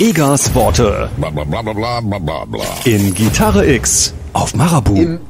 Egas Worte. In Gitarre X auf Marabu. Im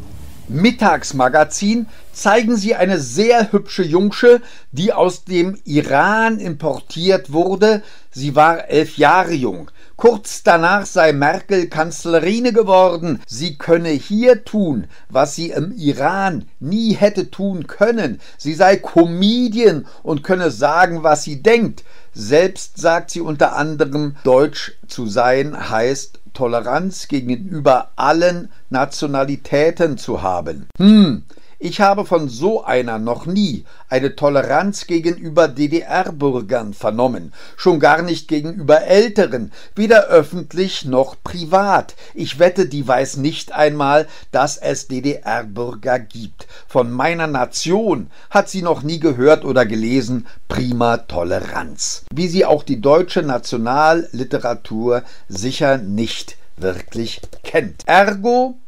Mittagsmagazin zeigen sie eine sehr hübsche Jungsche, die aus dem Iran importiert wurde. Sie war elf Jahre jung. Kurz danach sei Merkel Kanzlerine geworden. Sie könne hier tun, was sie im Iran nie hätte tun können. Sie sei Comedian und könne sagen, was sie denkt. Selbst sagt sie unter anderem, Deutsch zu sein heißt Toleranz gegenüber allen Nationalitäten zu haben. Hm, ich habe von so einer noch nie eine Toleranz gegenüber DDR-Bürgern vernommen, schon gar nicht gegenüber Älteren, weder öffentlich noch privat. Ich wette, die weiß nicht einmal, dass es DDR-Bürger gibt. Von meiner Nation hat sie noch nie gehört oder gelesen, prima Toleranz. Wie sie auch die deutsche Nationalliteratur sicher nicht wirklich kennt. Ergo,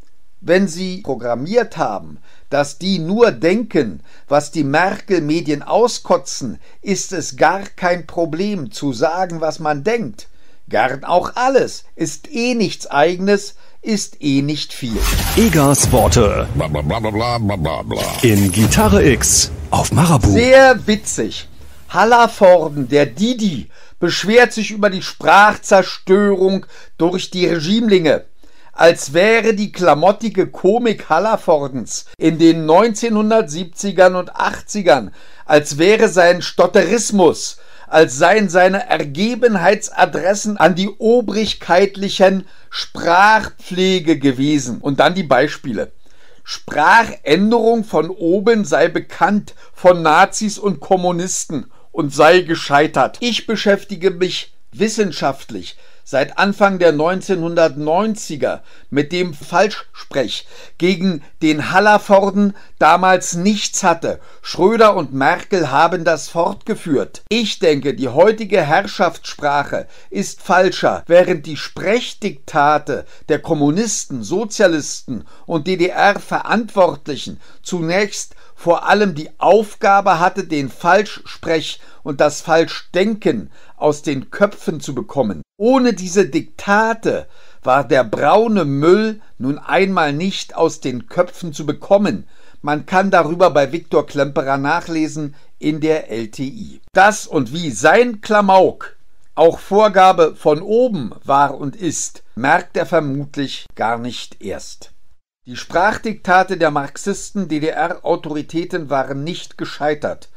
wenn Sie programmiert haben, dass die nur denken, was die Merkel-Medien auskotzen, ist es gar kein Problem zu sagen, was man denkt. Gern auch alles, ist eh nichts eigenes, ist eh nicht viel. Egas Worte. In Gitarre X auf Marabu. Sehr witzig. Hallervorden, der Didi, beschwert sich über die Sprachzerstörung durch die Regimelinge als wäre die klamottige Komik Hallervordens in den 1970ern und 80ern, als wäre sein Stotterismus, als seien seine Ergebenheitsadressen an die obrigkeitlichen Sprachpflege gewesen. Und dann die Beispiele. Sprachänderung von oben sei bekannt von Nazis und Kommunisten und sei gescheitert. Ich beschäftige mich wissenschaftlich seit Anfang der 1990er mit dem Falschsprech gegen den Hallervorden damals nichts hatte. Schröder und Merkel haben das fortgeführt. Ich denke, die heutige Herrschaftssprache ist falscher, während die Sprechdiktate der Kommunisten, Sozialisten und DDR-Verantwortlichen zunächst vor allem die Aufgabe hatte, den Falschsprech und das Falschdenken aus den Köpfen zu bekommen. Ohne diese Diktate war der braune Müll nun einmal nicht aus den Köpfen zu bekommen. Man kann darüber bei Viktor Klemperer nachlesen in der LTI. Das und wie sein Klamauk auch Vorgabe von oben war und ist, merkt er vermutlich gar nicht erst. Die Sprachdiktate der Marxisten DDR-Autoritäten waren nicht gescheitert,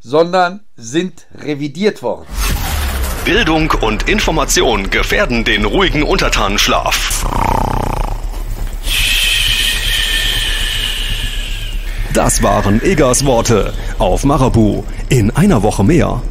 sondern sind revidiert worden. Bildung und Information gefährden den ruhigen Untertanenschlaf. Das waren Egas Worte auf Marabu. In einer Woche mehr.